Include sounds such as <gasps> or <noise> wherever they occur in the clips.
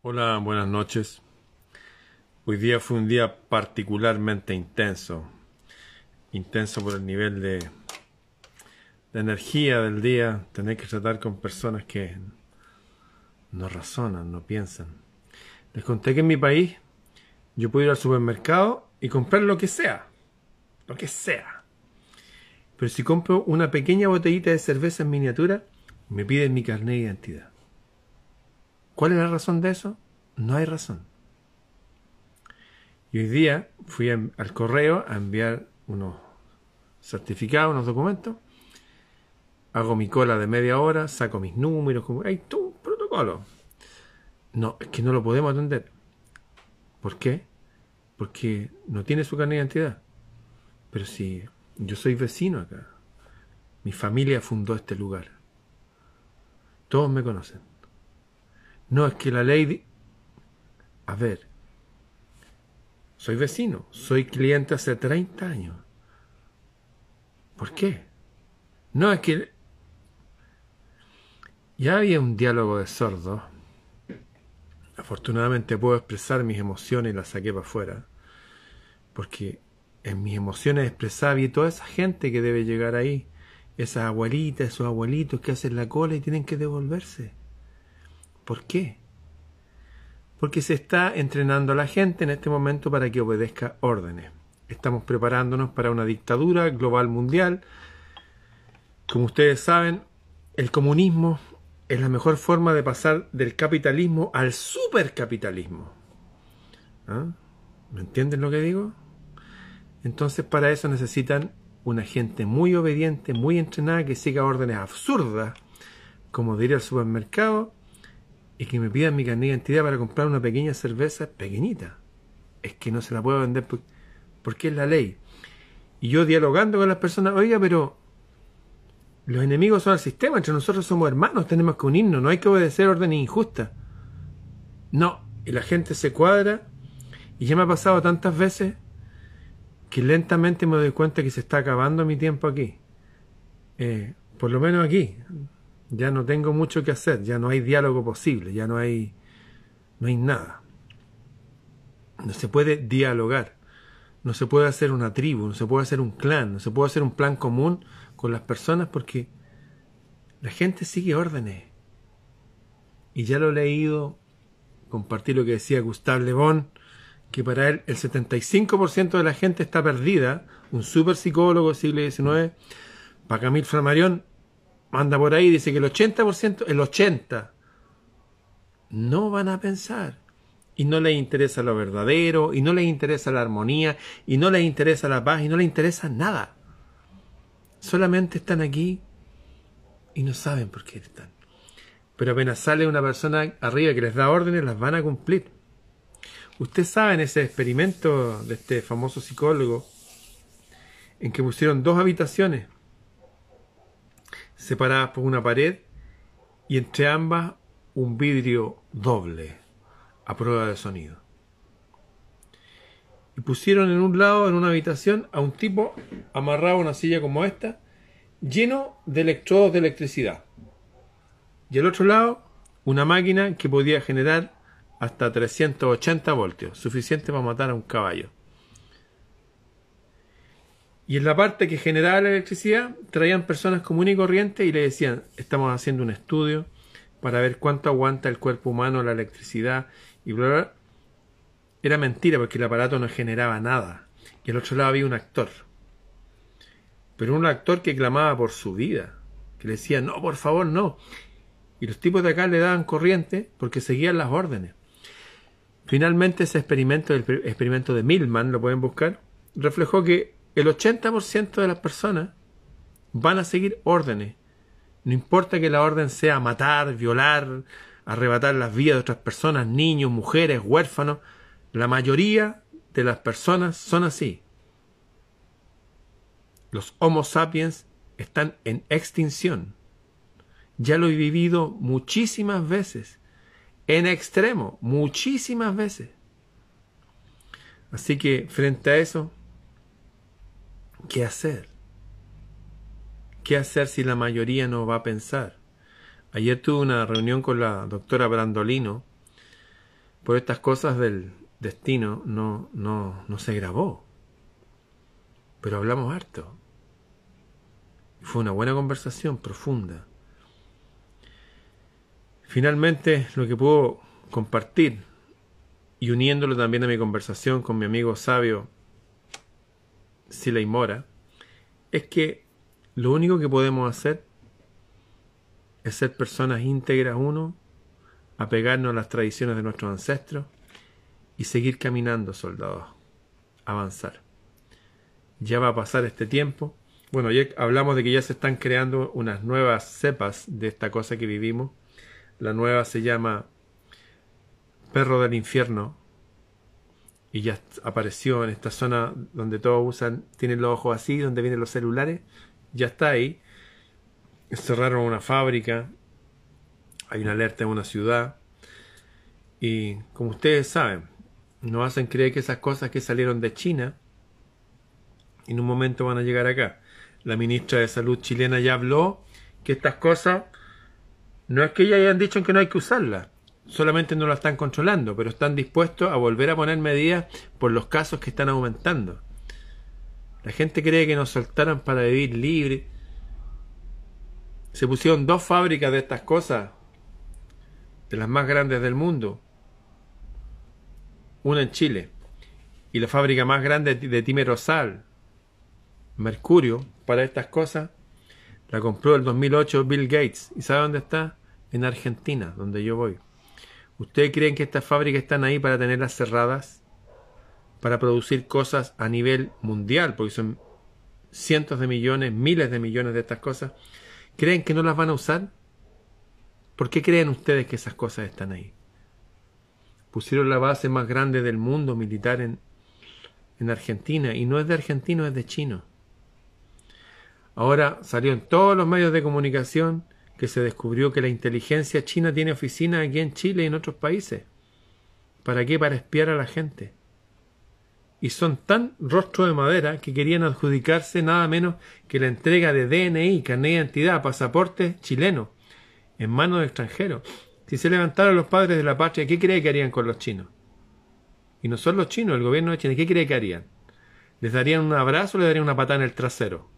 Hola, buenas noches. Hoy día fue un día particularmente intenso. Intenso por el nivel de, energía del día. Tener que tratar con personas que no razonan, no piensan. Les conté que en mi país yo puedo ir al supermercado y comprar lo que sea. Lo que sea. Pero si compro una pequeña botellita de cerveza en miniatura, me piden mi carnet de identidad. ¿Cuál es la razón de eso? No hay razón. Y hoy día fui al correo a enviar unos certificados, unos documentos. Hago mi cola de media hora, saco mis números, como, todo un protocolo. No, es que no lo podemos atender. ¿Por qué? Porque no tiene su carnet de identidad. Pero si yo soy vecino acá, mi familia fundó este lugar. Todos me conocen. No, es que la ley... A ver, soy vecino, soy cliente hace 30 años. ¿Por qué? No, es que... Ya había un diálogo de sordos. Afortunadamente puedo expresar mis emociones y las saqué para afuera. Porque en mis emociones expresaba y toda esa gente que debe llegar ahí. Esas abuelitas, esos abuelitos que hacen la cola y tienen que devolverse. ¿Por qué? Porque se está entrenando a la gente en este momento para que obedezca órdenes. Estamos preparándonos para una dictadura global mundial. Como ustedes saben, el comunismo es la mejor forma de pasar del capitalismo al supercapitalismo. ¿Ah? ¿Me entienden lo que digo? Entonces para eso necesitan una gente muy obediente, muy entrenada, que siga órdenes absurdas, como diría el supermercado, y que me pidan mi carnet de identidad para comprar una pequeña cerveza pequeñita. Es que no se la puedo vender porque es la ley. Y yo dialogando con las personas, oiga, pero los enemigos son el sistema, entre nosotros somos hermanos, tenemos que unirnos, no hay que obedecer órdenes injustas. No, y la gente se cuadra, y ya me ha pasado tantas veces que lentamente me doy cuenta que se está acabando mi tiempo aquí. Eh, por lo menos aquí. Ya no tengo mucho que hacer, ya no hay diálogo posible, ya no hay, no hay nada. No se puede dialogar, no se puede hacer una tribu, no se puede hacer un clan, no se puede hacer un plan común con las personas porque la gente sigue órdenes. Y ya lo he leído, compartí lo que decía Gustave Le Bon, que para él el 75% de la gente está perdida, un super psicólogo del siglo XIX, para Camille Flammarion anda por ahí, dice que el 80%, el 80%, no van a pensar. Y no les interesa lo verdadero, y no les interesa la armonía, y no les interesa la paz, y no les interesa nada. Solamente están aquí y no saben por qué están. Pero apenas sale una persona arriba que les da órdenes, las van a cumplir. Ustedes saben ese experimento de este famoso psicólogo en que pusieron dos habitaciones separadas por una pared y entre ambas un vidrio doble a prueba de sonido. Y pusieron en un lado, en una habitación, a un tipo amarrado a una silla como esta, lleno de electrodos de electricidad. Y al otro lado, una máquina que podía generar hasta 380 voltios, suficiente para matar a un caballo. Y en la parte que generaba la electricidad, traían personas comunes y corrientes y le decían, estamos haciendo un estudio para ver cuánto aguanta el cuerpo humano la electricidad y bla, bla. Era mentira porque el aparato no generaba nada. Y al otro lado había un actor. Pero un actor que clamaba por su vida. Que le decía, no, por favor, no. Y los tipos de acá le daban corriente porque seguían las órdenes. Finalmente ese experimento, el experimento de Milman, lo pueden buscar, reflejó que el 80% de las personas van a seguir órdenes. No importa que la orden sea matar, violar, arrebatar las vidas de otras personas, niños, mujeres, huérfanos. La mayoría de las personas son así. Los Homo sapiens están en extinción. Ya lo he vivido muchísimas veces. En extremo, muchísimas veces. Así que frente a eso, ¿Qué hacer? ¿Qué hacer si la mayoría no va a pensar? Ayer tuve una reunión con la doctora Brandolino por estas cosas del destino no, no, no se grabó. Pero hablamos harto. Fue una buena conversación, profunda. Finalmente, lo que puedo compartir, y uniéndolo también a mi conversación con mi amigo sabio Siley Mora, es que lo único que podemos hacer es ser personas íntegras, uno, apegarnos a las tradiciones de nuestros ancestros y seguir caminando, soldados, avanzar. Ya va a pasar este tiempo. Bueno, ya hablamos de que ya se están creando unas nuevas cepas de esta cosa que vivimos. La nueva se llama Perro del Infierno y ya apareció en esta zona donde todos usan, tienen los ojos así, donde vienen los celulares, ya está ahí. Cerraron una fábrica, hay una alerta en una ciudad y como ustedes saben, nos hacen creer que esas cosas que salieron de China en un momento van a llegar acá. La ministra de Salud chilena ya habló que estas cosas no es que ya hayan dicho que no hay que usarlas, solamente no la están controlando, pero están dispuestos a volver a poner medidas por los casos que están aumentando. La gente cree que nos soltaron para vivir libre. Se pusieron dos fábricas de estas cosas, de las más grandes del mundo. Una en Chile y la fábrica más grande de Timerosal, Mercurio, para estas cosas, la compró el 2008 Bill Gates. ¿Y sabe dónde está? En Argentina, donde yo voy. ¿Ustedes creen que estas fábricas están ahí para tenerlas cerradas? Para producir cosas a nivel mundial, porque son cientos de millones, miles de millones de estas cosas. ¿Creen que no las van a usar? ¿Por qué creen ustedes que esas cosas están ahí? Pusieron la base más grande del mundo militar en, en Argentina, y no es de argentino, es de chino. Ahora salió en todos los medios de comunicación que se descubrió que la inteligencia china tiene oficinas aquí en Chile y en otros países. ¿Para qué? Para espiar a la gente. Y son tan rostro de madera que querían adjudicarse nada menos que la entrega de DNI, carnet de identidad, pasaporte chileno, en manos de extranjeros. Si se levantaran los padres de la patria, ¿qué cree que harían con los chinos? Y no son los chinos, el gobierno de China, ¿qué cree que harían? ¿Les darían un abrazo o les darían una patada en el trasero?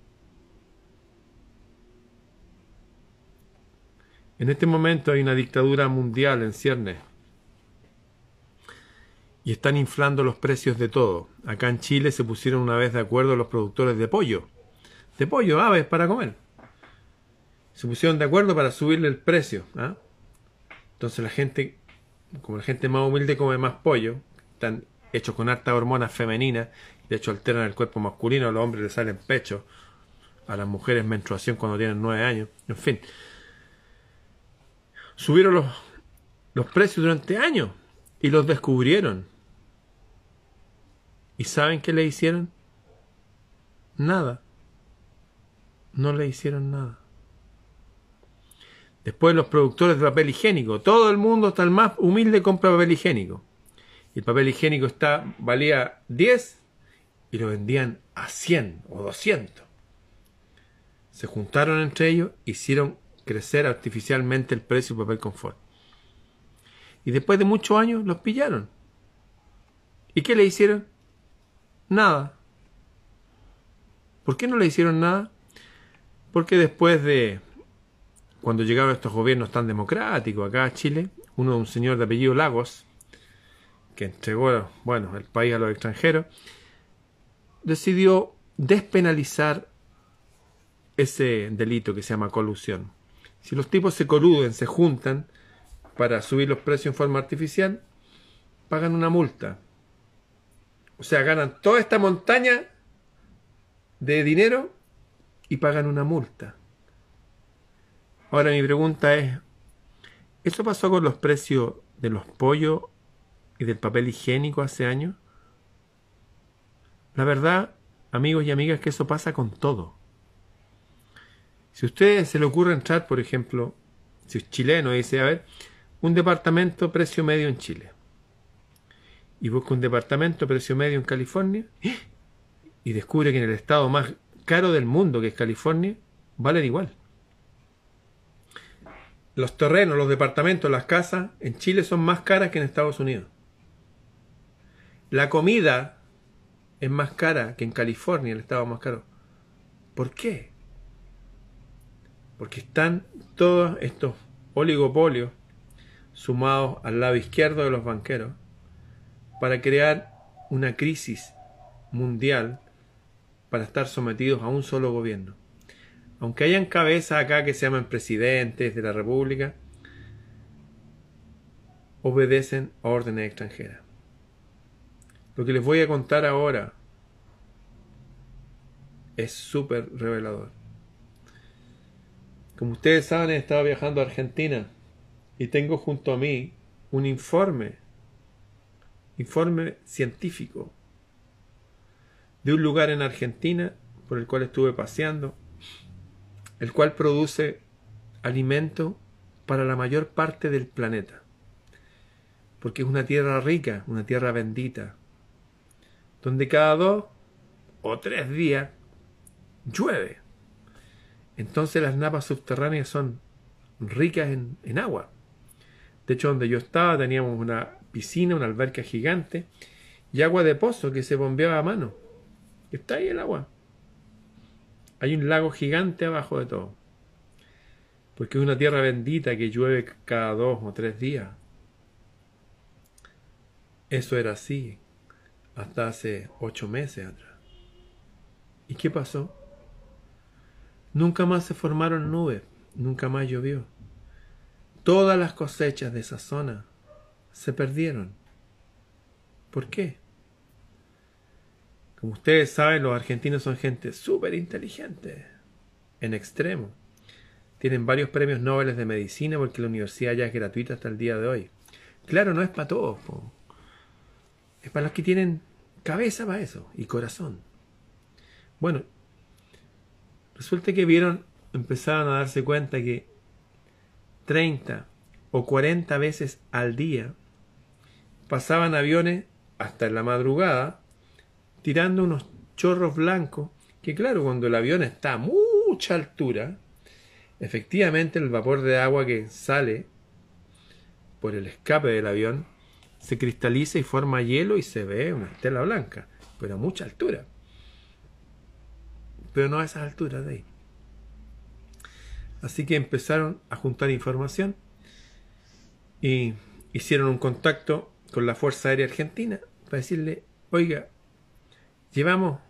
En este momento hay una dictadura mundial en ciernes. Y están inflando los precios de todo. Acá en Chile se pusieron una vez de acuerdo los productores de pollo. De pollo, aves para comer. Se pusieron de acuerdo para subirle el precio. ¿ah? Entonces la gente, como la gente más humilde come más pollo, están hechos con harta hormonas femeninas, de hecho alteran el cuerpo masculino, a los hombres les salen pechos, a las mujeres menstruación cuando tienen nueve años, en fin subieron los, los precios durante años y los descubrieron. ¿Y saben qué le hicieron? Nada. No le hicieron nada. Después los productores de papel higiénico. Todo el mundo, hasta el más humilde, compra papel higiénico. El papel higiénico está, valía 10 y lo vendían a 100 o 200. Se juntaron entre ellos, hicieron crecer artificialmente el precio del papel confort. Y después de muchos años los pillaron. ¿Y qué le hicieron? Nada. ¿Por qué no le hicieron nada? Porque después de cuando llegaron estos gobiernos tan democráticos acá a Chile, uno de un señor de apellido Lagos, que entregó, bueno, el país a los extranjeros, decidió despenalizar ese delito que se llama colusión. Si los tipos se coluden, se juntan para subir los precios en forma artificial, pagan una multa. O sea, ganan toda esta montaña de dinero y pagan una multa. Ahora mi pregunta es, ¿eso pasó con los precios de los pollos y del papel higiénico hace años? La verdad, amigos y amigas, que eso pasa con todo. Si a usted se le ocurre entrar, por ejemplo, si es chileno dice, a ver, un departamento precio medio en Chile, y busca un departamento precio medio en California, <gasps> y descubre que en el estado más caro del mundo, que es California, valen igual. Los terrenos, los departamentos, las casas en Chile son más caras que en Estados Unidos. La comida es más cara que en California, el estado más caro. ¿Por qué? Porque están todos estos oligopolios sumados al lado izquierdo de los banqueros para crear una crisis mundial para estar sometidos a un solo gobierno. Aunque hayan cabezas acá que se llaman presidentes de la República, obedecen a órdenes extranjeras. Lo que les voy a contar ahora es súper revelador. Como ustedes saben, he estado viajando a Argentina y tengo junto a mí un informe, informe científico, de un lugar en Argentina por el cual estuve paseando, el cual produce alimento para la mayor parte del planeta, porque es una tierra rica, una tierra bendita, donde cada dos o tres días llueve. Entonces las napas subterráneas son ricas en, agua. De hecho, donde yo estaba teníamos una piscina, una alberca gigante y agua de pozo que se bombeaba a mano. Está ahí el agua. Hay un lago gigante abajo de todo. Porque es una tierra bendita que llueve cada dos o tres días. Eso era así hasta hace ocho meses atrás. ¿Y qué pasó? Nunca más se formaron nubes, nunca más llovió. Todas las cosechas de esa zona se perdieron. ¿Por qué? Como ustedes saben, los argentinos son gente súper inteligente, en extremo. Tienen varios premios Nobel de medicina porque la universidad ya es gratuita hasta el día de hoy. Claro, no es para todos. Es para los que tienen cabeza para eso y corazón. Bueno, resulta que vieron, empezaron a darse cuenta que 30 o 40 veces al día pasaban aviones hasta en la madrugada tirando unos chorros blancos que claro, cuando el avión está a mucha altura, efectivamente el vapor de agua que sale por el escape del avión se cristaliza y forma hielo y se ve una estela blanca, pero a mucha altura. Pero no a esas alturas de ahí. Así que empezaron a juntar información y hicieron un contacto con la Fuerza Aérea Argentina para decirle, oiga, llevamos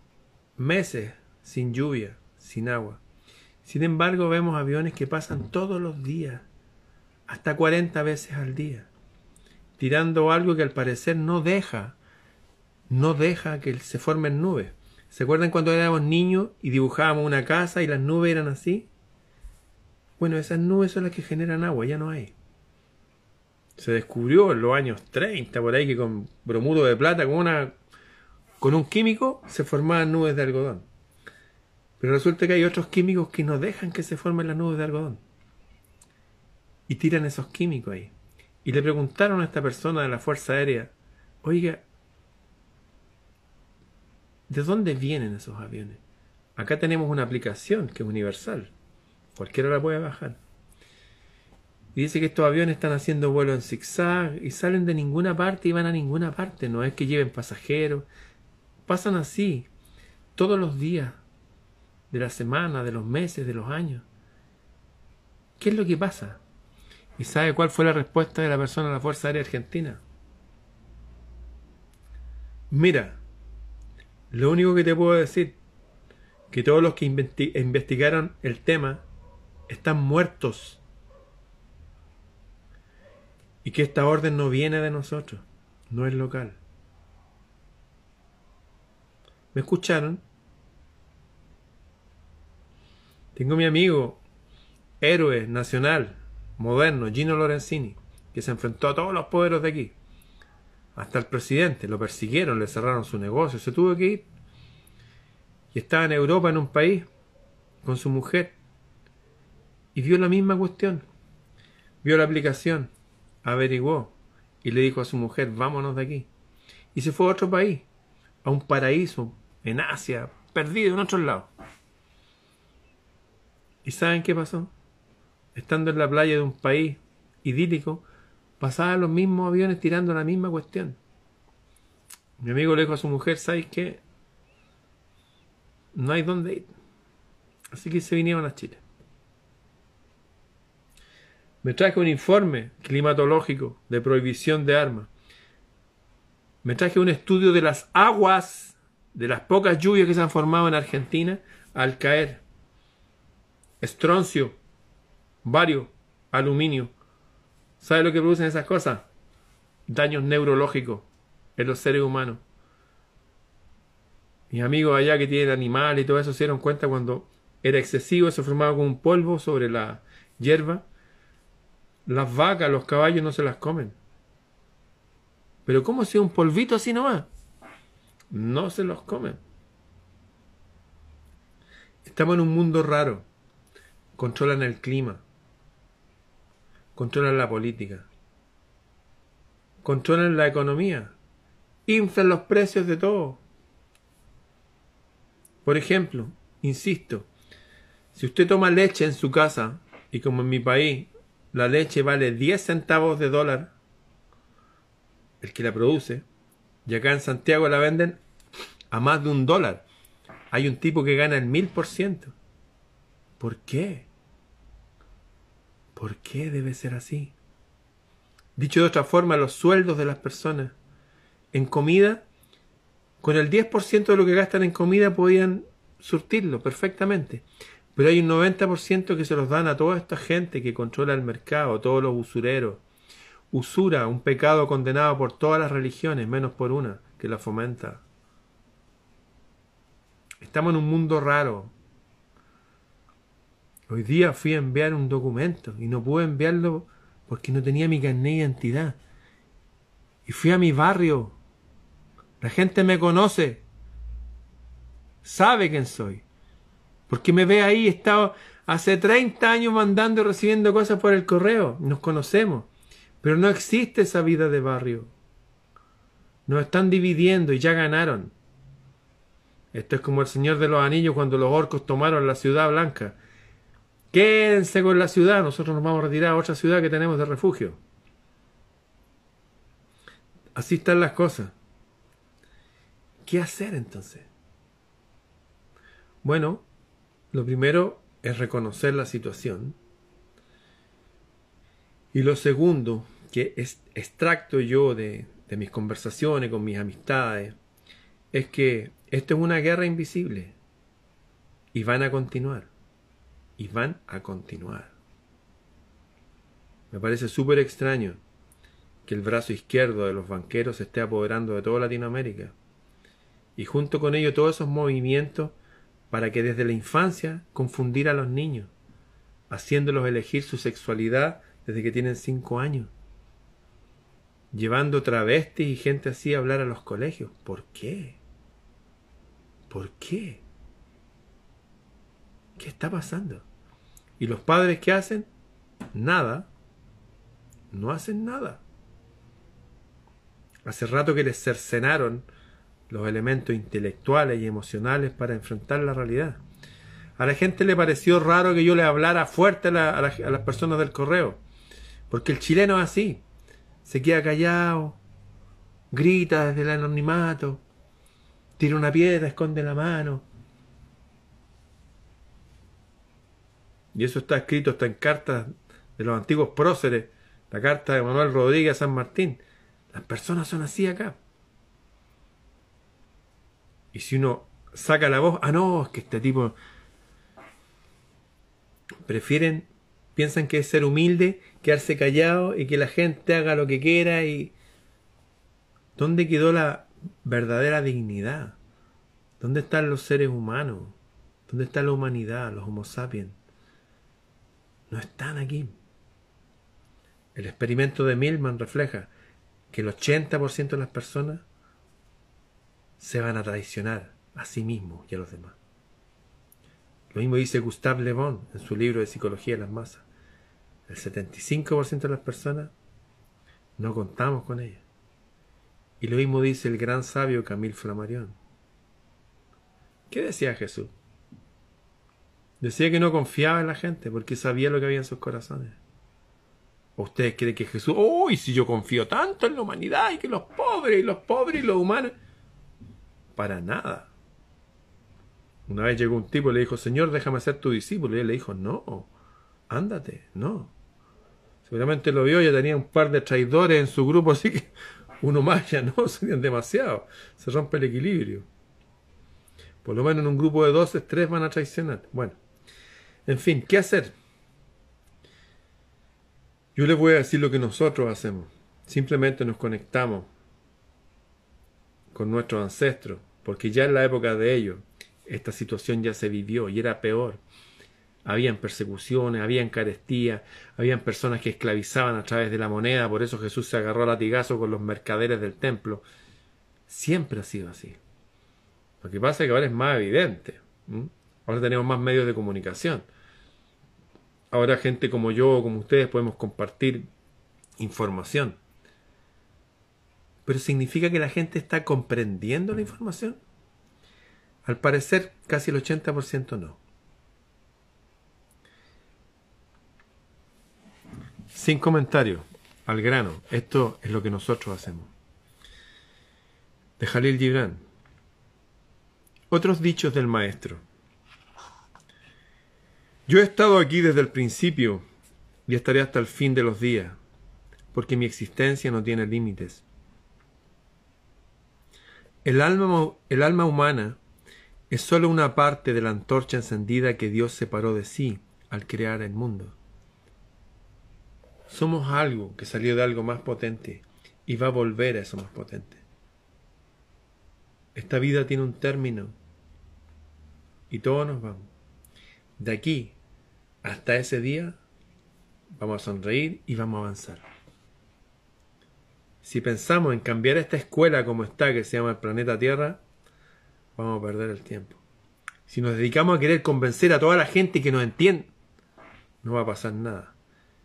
meses sin lluvia, sin agua. Sin embargo, vemos aviones que pasan todos los días, hasta 40 veces al día tirando algo que al parecer no deja, no deja que se formen nubes. ¿Se acuerdan cuando éramos niños y dibujábamos una casa y las nubes eran así? Bueno, esas nubes son las que generan agua, ya no hay. Se descubrió en los años 30 por ahí que con bromuro de plata, con una con un químico se formaban nubes de algodón. Pero resulta que hay otros químicos que no dejan que se formen las nubes de algodón. Y tiran esos químicos ahí. Y le preguntaron a esta persona de la Fuerza Aérea, oiga, ¿de dónde vienen esos aviones? Acá tenemos una aplicación que es universal. Cualquiera la puede bajar. Y dice que estos aviones están haciendo vuelo en zigzag y salen de ninguna parte y van a ninguna parte. No es que lleven pasajeros. Pasan así todos los días de la semana, de los meses, de los años. ¿Qué es lo que pasa? ¿Y sabe cuál fue la respuesta de la persona de la Fuerza Aérea Argentina? Mira, lo único que te puedo decir, que todos los que investigaron el tema están muertos. Y que esta orden no viene de nosotros, no es local. ¿Me escucharon? Tengo mi amigo, héroe nacional, moderno, Gino Lorenzini, que se enfrentó a todos los poderes de aquí. Hasta el presidente, lo persiguieron, le cerraron su negocio, se tuvo que ir. Y estaba en Europa, en un país, con su mujer, y vio la misma cuestión. Vio la aplicación, averiguó, y le dijo a su mujer, vámonos de aquí. Y se fue a otro país, a un paraíso, en Asia, perdido en otro lado. ¿Y saben qué pasó? estando en la playa de un país idílico, pasaban los mismos aviones tirando la misma cuestión. Mi amigo le dijo a su mujer, ¿sabes qué? No hay dónde ir. Así que se vinieron a Chile. Me traje un informe climatológico de prohibición de armas. Me traje un estudio de las aguas, de las pocas lluvias que se han formado en Argentina al caer. Estroncio, bario, aluminio. ¿Sabe lo que producen esas cosas? Daños neurológicos en los seres humanos. Mis amigos allá que tienen animales y todo eso se dieron cuenta cuando era excesivo, se formaba como un polvo sobre la hierba. Las vacas, los caballos no se las comen. Pero ¿cómo si un polvito así nomás? No se los comen. Estamos en un mundo raro. Controlan el clima. Controlan la política. Controlan la economía. Inflan los precios de todo. Por ejemplo, insisto, si usted toma leche en su casa, y como en mi país la leche vale 10 centavos de dólar, el que la produce, y acá en Santiago la venden a más de un dólar. Hay un tipo que gana el mil por ciento. ¿Por qué? ¿Por qué debe ser así? Dicho de otra forma, los sueldos de las personas en comida, con el 10% de lo que gastan en comida podían surtirlo perfectamente. Pero hay un 90% que se los dan a toda esta gente que controla el mercado, todos los usureros. Usura, un pecado condenado por todas las religiones, menos por una, que la fomenta. Estamos en un mundo raro. Hoy día fui a enviar un documento y no pude enviarlo porque no tenía mi carnet de identidad. Y fui a mi barrio. La gente me conoce. Sabe quién soy. Porque me ve ahí, he estado hace 30 años mandando y recibiendo cosas por el correo. Nos conocemos. Pero no existe esa vida de barrio. Nos están dividiendo y ya ganaron. Esto es como el Señor de los Anillos cuando los orcos tomaron la ciudad blanca. Quédense con la ciudad, nosotros nos vamos a retirar a otra ciudad que tenemos de refugio. Así están las cosas. ¿Qué hacer entonces? Bueno, lo primero es reconocer la situación. Y lo segundo, que es extracto yo de, de mis conversaciones con mis amistades, es que esto es una guerra invisible. Y van a continuar. Y van a continuar. Me parece súper extraño que el brazo izquierdo de los banqueros se esté apoderando de toda Latinoamérica. Y junto con ello todos esos movimientos para que desde la infancia confundir a los niños, haciéndolos elegir su sexualidad desde que tienen cinco años, llevando travestis y gente así a hablar a los colegios. ¿Por qué? ¿Por qué? ¿Qué está pasando? ¿Y los padres qué hacen? Nada. No hacen nada. Hace rato que les cercenaron los elementos intelectuales y emocionales para enfrentar la realidad. A la gente le pareció raro que yo le hablara fuerte a, las personas del correo, porque el chileno es así, se queda callado, grita desde el anonimato, tira una piedra, esconde la mano. Y eso está escrito, está en cartas de los antiguos próceres, la carta de Manuel Rodríguez a San Martín. Las personas son así acá. Y si uno saca la voz, ah, no, es que este tipo prefieren, piensan que es ser humilde, quedarse callado y que la gente haga lo que quiera y... ¿Dónde quedó la verdadera dignidad? ¿Dónde están los seres humanos? ¿Dónde está la humanidad, los homo sapiens? No están aquí. El experimento de Milman refleja que el 80% de las personas se van a traicionar a sí mismos y a los demás. Lo mismo dice Gustave Le Bon en su libro de Psicología de las Masas. El 75% de las personas no contamos con ellas. Y lo mismo dice el gran sabio Camille Flammarion. ¿Qué decía Jesús? Decía que no confiaba en la gente porque sabía lo que había en sus corazones. ¿O ustedes creen que Jesús, uy, si yo confío tanto en la humanidad y que los pobres y los pobres y los humanos, para nada. Una vez llegó un tipo y le dijo, Señor, déjame ser tu discípulo. Y él le dijo, no, ándate, no. Seguramente lo vio, ya tenía un par de traidores en su grupo, así que uno más ya no, <laughs> serían demasiado. Se rompe el equilibrio. Por lo menos en un grupo de 12, tres van a traicionar. Bueno, en fin, ¿qué hacer? Yo les voy a decir lo que nosotros hacemos. Simplemente nos conectamos con nuestros ancestros, porque ya en la época de ellos esta situación ya se vivió y era peor. Habían persecuciones, habían carestía, habían personas que esclavizaban a través de la moneda, por eso Jesús se agarró a latigazo con los mercaderes del templo. Siempre ha sido así. Lo que pasa es que ahora es más evidente. Ahora tenemos más medios de comunicación. Ahora gente como yo o como ustedes podemos compartir información. Pero ¿significa que la gente está comprendiendo la información? Al parecer, casi el 80% no. Sin comentario, al grano, esto es lo que nosotros hacemos. De Jalil Gibran. Otros dichos del maestro. Yo he estado aquí desde el principio y estaré hasta el fin de los días, porque mi existencia no tiene límites. El alma, el alma humana es sólo una parte de la antorcha encendida que Dios separó de sí al crear el mundo. Somos algo que salió de algo más potente y va a volver a eso más potente. Esta vida tiene un término y todos nos vamos. De aquí hasta ese día vamos a sonreír y vamos a avanzar. Si pensamos en cambiar esta escuela como está, que se llama el planeta Tierra, vamos a perder el tiempo. Si nos dedicamos a querer convencer a toda la gente que nos entiende, no va a pasar nada.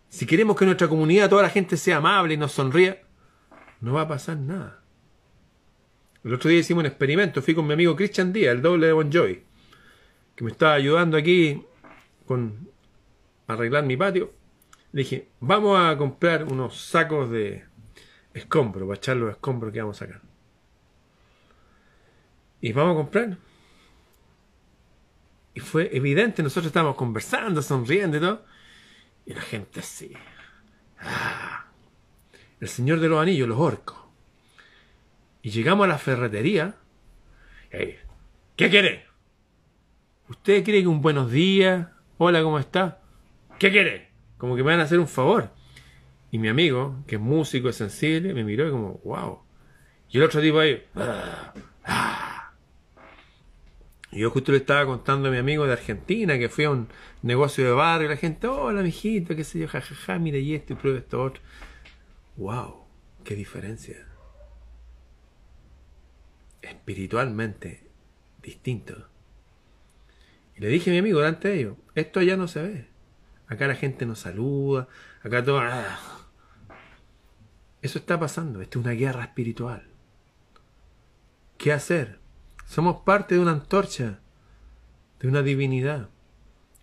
Si queremos que nuestra comunidad, toda la gente sea amable y nos sonría, no va a pasar nada. El otro día hicimos un experimento, fui con mi amigo Christian Díaz, el doble de Bon que me estaba ayudando aquí con arreglar mi patio. Dije, vamos a comprar unos sacos de escombro, para echar los escombros que vamos a sacar. Y vamos a comprar. Y fue evidente, nosotros estábamos conversando, sonriendo y todo. Y la gente así. Ah, el señor de los anillos, los orcos. Y llegamos a la ferretería. ¿Qué quiere? ¿Usted cree que un buenos días? Hola, ¿cómo está? ¿Qué quiere? Como que me van a hacer un favor. Y mi amigo, que es músico, es sensible, me miró y como, wow. Y el otro tipo ahí, ah, ah. Y yo justo le estaba contando a mi amigo de Argentina que fui a un negocio de barrio y la gente, hola mijito, qué sé yo, jajaja, mire y esto y pruebe esto otro. ¡Wow! ¡Qué diferencia! Espiritualmente distinto. Y le dije a mi amigo delante de ellos, esto ya no se ve. Acá la gente nos saluda, acá todo... Ah". Eso está pasando, esto es una guerra espiritual. ¿Qué hacer? Somos parte de una antorcha, de una divinidad,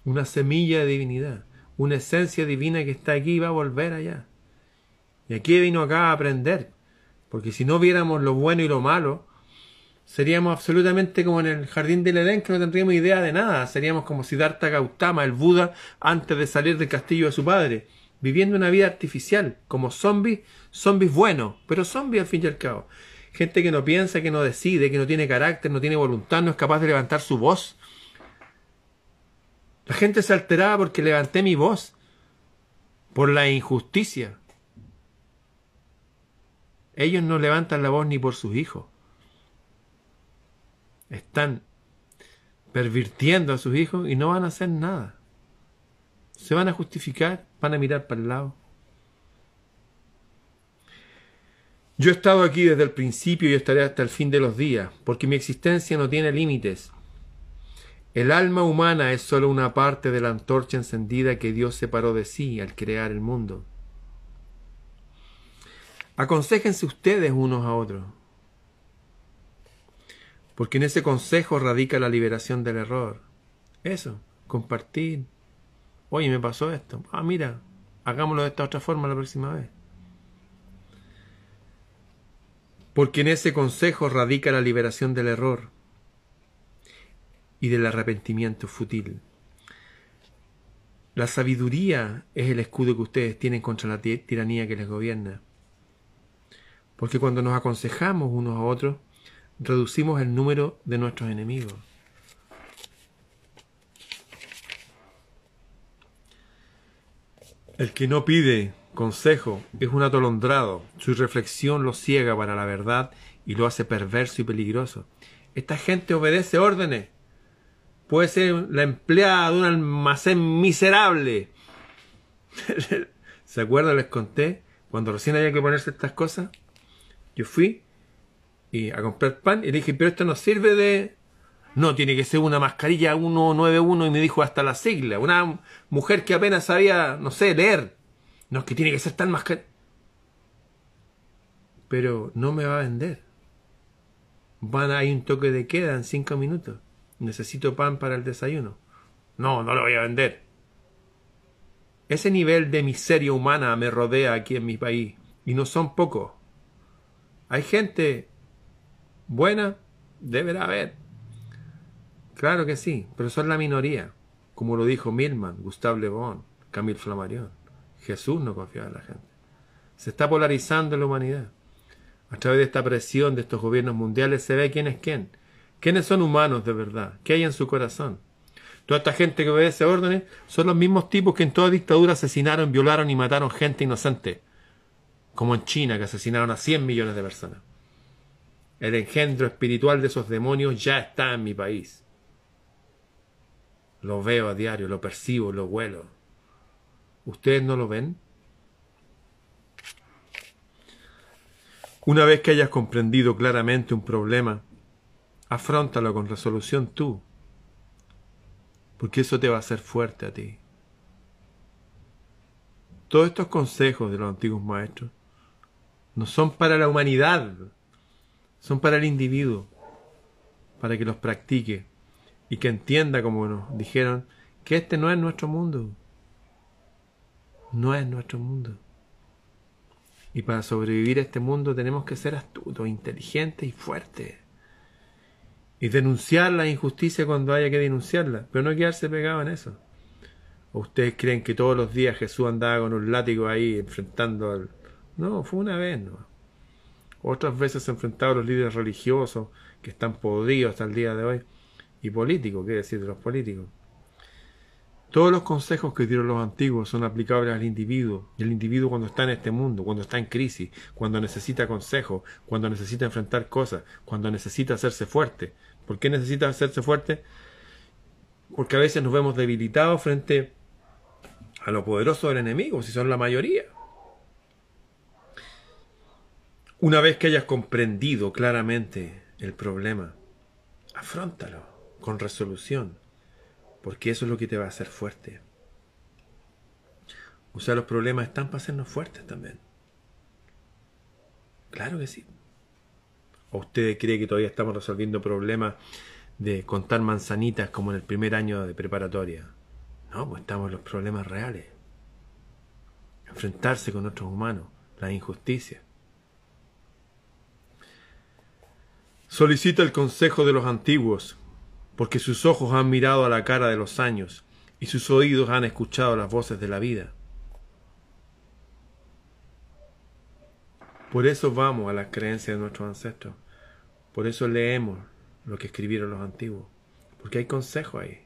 una semilla de divinidad, una esencia divina que está aquí y va a volver allá. Y aquí vino acá a aprender, porque si no viéramos lo bueno y lo malo, seríamos absolutamente como en el jardín del Edén, que no tendríamos idea de nada. Seríamos como Siddhartha Gautama, el Buda, antes de salir del castillo de su padre, viviendo una vida artificial, como zombies, zombies buenos, pero zombies al fin y al cabo gente que no piensa, que no decide, que no tiene carácter, no tiene voluntad, no es capaz de levantar su voz. La gente se alteraba porque levanté mi voz, por la injusticia. Ellos no levantan la voz ni por sus hijos. Están pervirtiendo a sus hijos y no van a hacer nada. Se van a justificar, van a mirar para el lado. Yo he estado aquí desde el principio y estaré hasta el fin de los días, porque mi existencia no tiene límites. El alma humana es sólo una parte de la antorcha encendida que Dios separó de sí al crear el mundo. Aconséjense ustedes unos a otros, porque en ese consejo radica la liberación del error. Eso, compartir. Oye, me pasó esto. Ah, mira, hagámoslo de esta otra forma la próxima vez. Porque en ese consejo radica la liberación del error y del arrepentimiento fútil. La sabiduría es el escudo que ustedes tienen contra la tiranía que les gobierna. Porque cuando nos aconsejamos unos a otros, reducimos el número de nuestros enemigos. El que no pide consejo es un atolondrado, su reflexión lo ciega para la verdad y lo hace perverso y peligroso. Esta gente obedece órdenes. Puede ser la empleada de un almacén miserable. <laughs> ¿Se acuerdan? Les conté cuando recién había que ponerse estas cosas. Yo fui y a comprar pan y le dije, pero esto no sirve de... No, tiene que ser una mascarilla 191 y me dijo hasta la sigla. Una mujer que apenas sabía, no sé, leer. No es que tiene que ser tan mascarilla. Pero no me va a vender. Van a ir un toque de queda en cinco minutos. Necesito pan para el desayuno. No, no lo voy a vender. Ese nivel de miseria humana me rodea aquí en mi país. Y no son pocos. Hay gente Buena, deberá haber. Claro que sí, pero son la minoría, como lo dijo Milman, Gustave Le Bon, Camille Flammarion. Jesús no confiaba en la gente. Se está polarizando la humanidad. A través de esta presión de estos gobiernos mundiales se ve quién es quién. ¿Quiénes son humanos de verdad? ¿Qué hay en su corazón? Toda esta gente que obedece órdenes son los mismos tipos que en toda dictadura asesinaron, violaron y mataron gente inocente. Como en China, que asesinaron a 100 millones de personas. El engendro espiritual de esos demonios ya está en mi país. Lo veo a diario, lo percibo, lo huelo. ¿Ustedes no lo ven? Una vez que hayas comprendido claramente un problema, afrontalo con resolución tú, porque eso te va a hacer fuerte a ti. Todos estos consejos de los antiguos maestros no son para la humanidad, son para el individuo, para que los practique y que entienda, como nos dijeron, que este no es nuestro mundo. No es nuestro mundo. Y para sobrevivir a este mundo tenemos que ser astutos, inteligentes y fuertes. Y denunciar la injusticia cuando haya que denunciarla, pero no quedarse pegado en eso. ¿O ustedes creen que todos los días Jesús andaba con un látigo ahí enfrentando al... No, fue una vez, ¿no? Otras veces se a los líderes religiosos que están podridos hasta el día de hoy. Y políticos, ¿qué decir de los políticos? Todos los consejos que dieron los antiguos son aplicables al individuo, y el individuo cuando está en este mundo, cuando está en crisis, cuando necesita consejo, cuando necesita enfrentar cosas, cuando necesita hacerse fuerte. ¿Por qué necesita hacerse fuerte? Porque a veces nos vemos debilitados frente a lo poderoso del enemigo, si son la mayoría. Una vez que hayas comprendido claramente el problema, afrontalo con resolución, porque eso es lo que te va a hacer fuerte. O sea, los problemas están para hacernos fuertes también. Claro que sí. ¿O usted cree que todavía estamos resolviendo problemas de contar manzanitas como en el primer año de preparatoria? No, pues estamos en los problemas reales. Enfrentarse con otros humanos, la injusticia. Solicita el consejo de los antiguos, porque sus ojos han mirado a la cara de los años y sus oídos han escuchado las voces de la vida. Por eso vamos a las creencias de nuestros ancestros. Por eso leemos lo que escribieron los antiguos. Porque hay consejo ahí.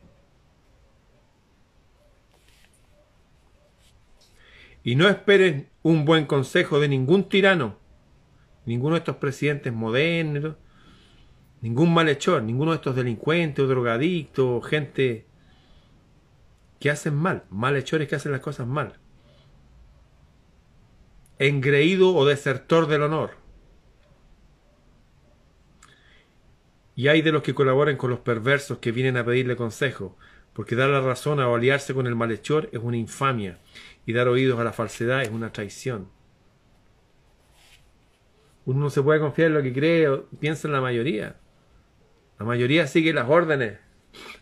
Y no esperen un buen consejo de ningún tirano, ninguno de estos presidentes modernos, ningún malhechor, ninguno de estos delincuentes o drogadictos, gente que hacen mal, malhechores que hacen las cosas mal. Engreído o desertor del honor. Y hay de los que colaboran con los perversos que vienen a pedirle consejo, porque dar la razón o aliarse con el malhechor es una infamia, y dar oídos a la falsedad es una traición. Uno no se puede confiar en lo que cree o piensa en la mayoría. La mayoría sigue las órdenes,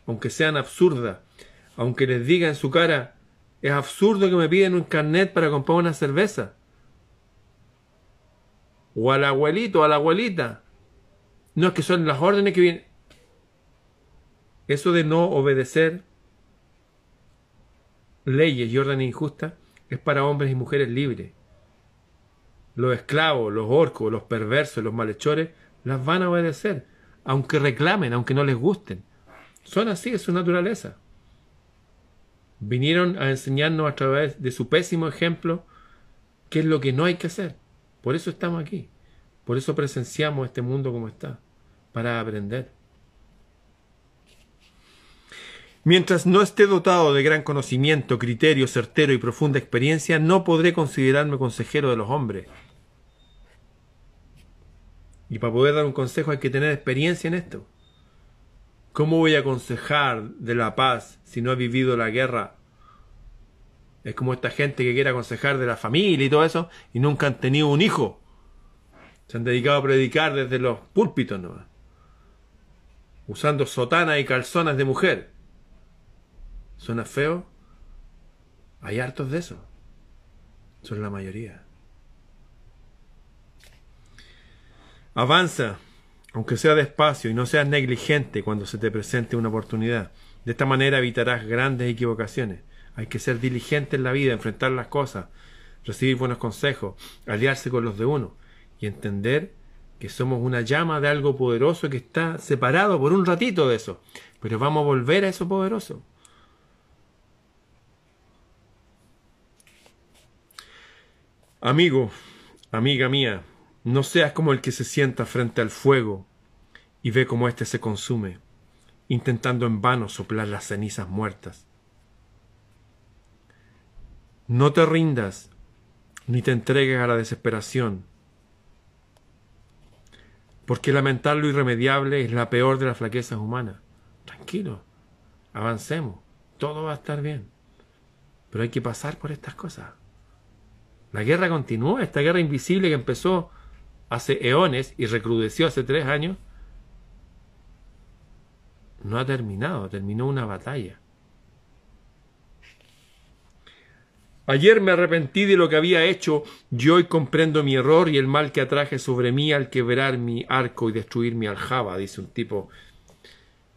aunque sean absurdas, aunque les diga en su cara, es absurdo que me piden un carnet para comprar una cerveza. o al abuelito a la abuelita. No es que son las órdenes que vienen. Eso de no obedecer leyes y órdenes injustas es para hombres y mujeres libres. Los esclavos, los orcos, los perversos, los malhechores, las van a obedecer, aunque reclamen, aunque no les gusten. Son así, es su naturaleza. Vinieron a enseñarnos a través de su pésimo ejemplo qué es lo que no hay que hacer. Por eso estamos aquí. Por eso presenciamos este mundo como está, para aprender. Mientras no esté dotado de gran conocimiento, criterio certero y profunda experiencia, no podré considerarme consejero de los hombres. Y para poder dar un consejo hay que tener experiencia en esto. ¿Cómo voy a aconsejar de la paz si no he vivido la guerra? Es como esta gente que quiere aconsejar de la familia y todo eso y nunca han tenido un hijo. Se han dedicado a predicar desde los púlpitos, ¿no? Usando sotanas y calzonas de mujer. ¿Suena feo? Hay hartos de eso. Son la mayoría. Avanza, aunque sea despacio, y no seas negligente cuando se te presente una oportunidad. De esta manera evitarás grandes equivocaciones. Hay que ser diligente en la vida, enfrentar las cosas, recibir buenos consejos, aliarse con los de uno y entender que somos una llama de algo poderoso que está separado por un ratito de eso. Pero vamos a volver a eso poderoso. Amigo, amiga mía, no seas como el que se sienta frente al fuego y ve cómo éste se consume, intentando en vano soplar las cenizas muertas. No te rindas, ni te entregues a la desesperación, porque lamentar lo irremediable es la peor de las flaquezas humanas. Tranquilo, avancemos, todo va a estar bien, pero hay que pasar por estas cosas. La guerra continúa, esta guerra invisible que empezó hace eones y recrudeció hace tres años, no ha terminado, terminó una batalla. Ayer me arrepentí de lo que había hecho y hoy comprendo mi error y el mal que atraje sobre mí al quebrar mi arco y destruir mi aljaba, dice un tipo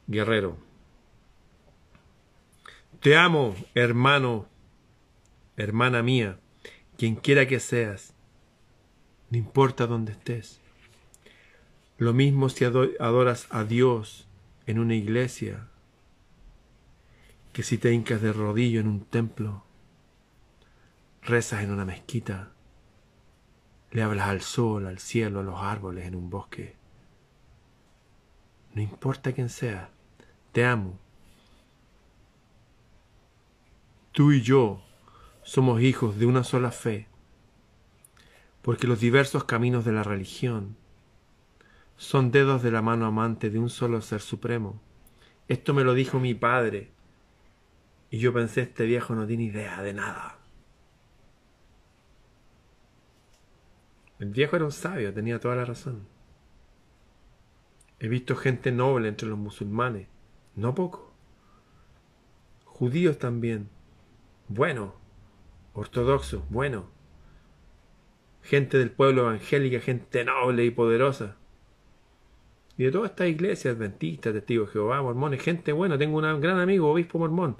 guerrero. Te amo, hermano, hermana mía quien quiera que seas, no importa dónde estés. Lo mismo si adoras a Dios en una iglesia, que si te hincas de rodillo en un templo, rezas en una mezquita, le hablas al sol, al cielo, a los árboles en un bosque. No importa quién sea, te amo. Tú y yo somos hijos de una sola fe, porque los diversos caminos de la religión son dedos de la mano amante de un solo ser supremo. Esto me lo dijo mi padre, y yo pensé, este viejo no tiene idea de nada. El viejo era un sabio, tenía toda la razón. He visto gente noble entre los musulmanes, no poco. Judíos también. Bueno, ortodoxo, bueno, gente del pueblo evangélico, gente noble y poderosa. Y de toda esta iglesia, adventista, testigos de Jehová, mormones, gente buena. Tengo un gran amigo, obispo mormón,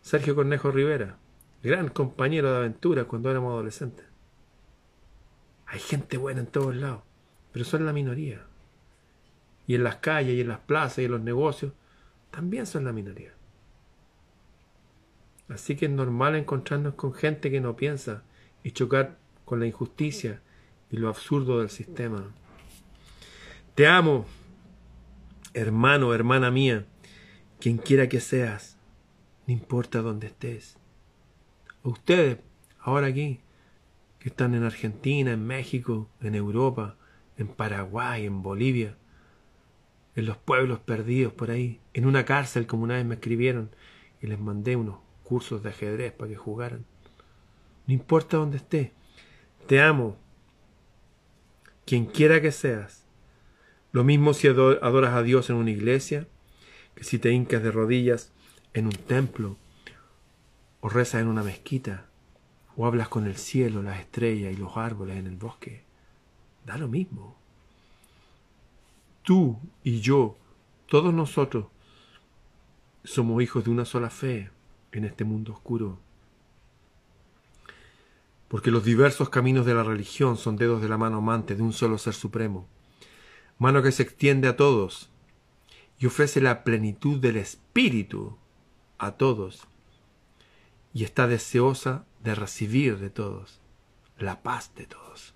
Sergio Cornejo Rivera, gran compañero de aventuras cuando éramos adolescentes. Hay gente buena en todos lados, pero son la minoría. Y en las calles, y en las plazas, y en los negocios, también son la minoría. Así que es normal encontrarnos con gente que no piensa y chocar con la injusticia y lo absurdo del sistema. Te amo, hermano, hermana mía, quien quiera que seas, no importa dónde estés. ustedes, ahora aquí, que están en Argentina, en México, en Europa, en Paraguay, en Bolivia, en los pueblos perdidos por ahí, en una cárcel como una vez me escribieron y les mandé unos cursos de ajedrez para que jugaran. No importa dónde esté. Te amo. Quien quiera que seas. Lo mismo si adoras a Dios en una iglesia, que si te hincas de rodillas en un templo, o rezas en una mezquita, o hablas con el cielo, las estrellas y los árboles en el bosque. Da lo mismo. Tú y yo, todos nosotros, somos hijos de una sola fe en este mundo oscuro. Porque los diversos caminos de la religión son dedos de la mano amante de un solo ser supremo, mano que se extiende a todos y ofrece la plenitud del espíritu a todos y está deseosa de recibir de todos la paz de todos.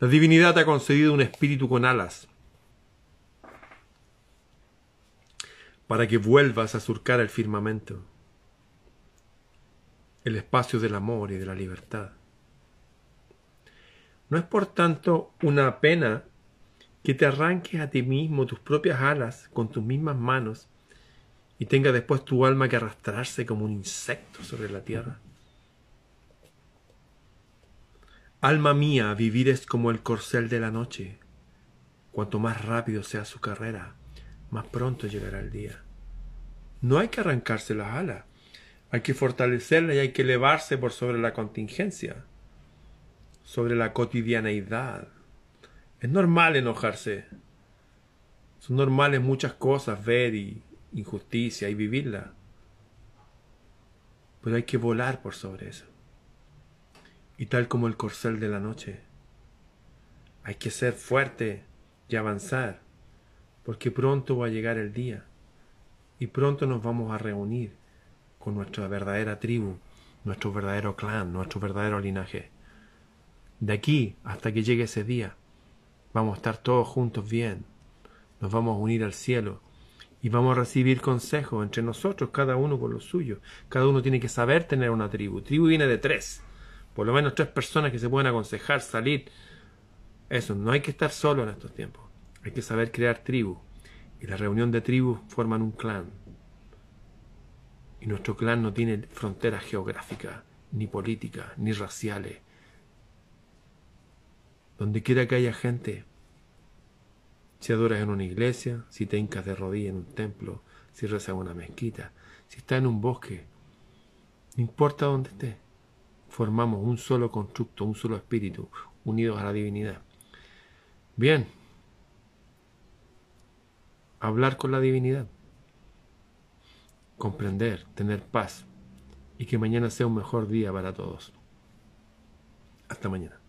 La divinidad ha concedido un espíritu con alas para que vuelvas a surcar el firmamento, el espacio del amor y de la libertad. No es por tanto una pena que te arranques a ti mismo tus propias alas con tus mismas manos y tenga después tu alma que arrastrarse como un insecto sobre la tierra. Alma mía, vivir es como el corcel de la noche. Cuanto más rápido sea su carrera, más pronto llegará el día. No hay que arrancarse las alas, hay que fortalecerla y hay que elevarse por sobre la contingencia, sobre la cotidianeidad. Es normal enojarse. Son normales muchas cosas, ver y injusticia y vivirla. Pero hay que volar por sobre eso. Y tal como el corcel de la noche, hay que ser fuerte y avanzar, porque pronto va a llegar el día y pronto nos vamos a reunir con nuestra verdadera tribu, nuestro verdadero clan, nuestro verdadero linaje. De aquí hasta que llegue ese día, vamos a estar todos juntos bien, nos vamos a unir al cielo y vamos a recibir consejos entre nosotros, cada uno con lo suyo. Cada uno tiene que saber tener una tribu. Tribu viene de tres. Por lo menos tres personas que se pueden aconsejar, salir. Eso, no hay que estar solo en estos tiempos. Hay que saber crear tribu. Y la reunión de tribus forman un clan. Y nuestro clan no tiene fronteras geográficas, ni políticas, ni raciales. Donde quiera que haya gente, si adoras en una iglesia, si te hincas de rodillas en un templo, si rezas en una mezquita, si estás en un bosque, no importa dónde estés, formamos un solo constructo, un solo espíritu, unidos a la divinidad. Bien, hablar con la divinidad, comprender, tener paz y que mañana sea un mejor día para todos. Hasta mañana.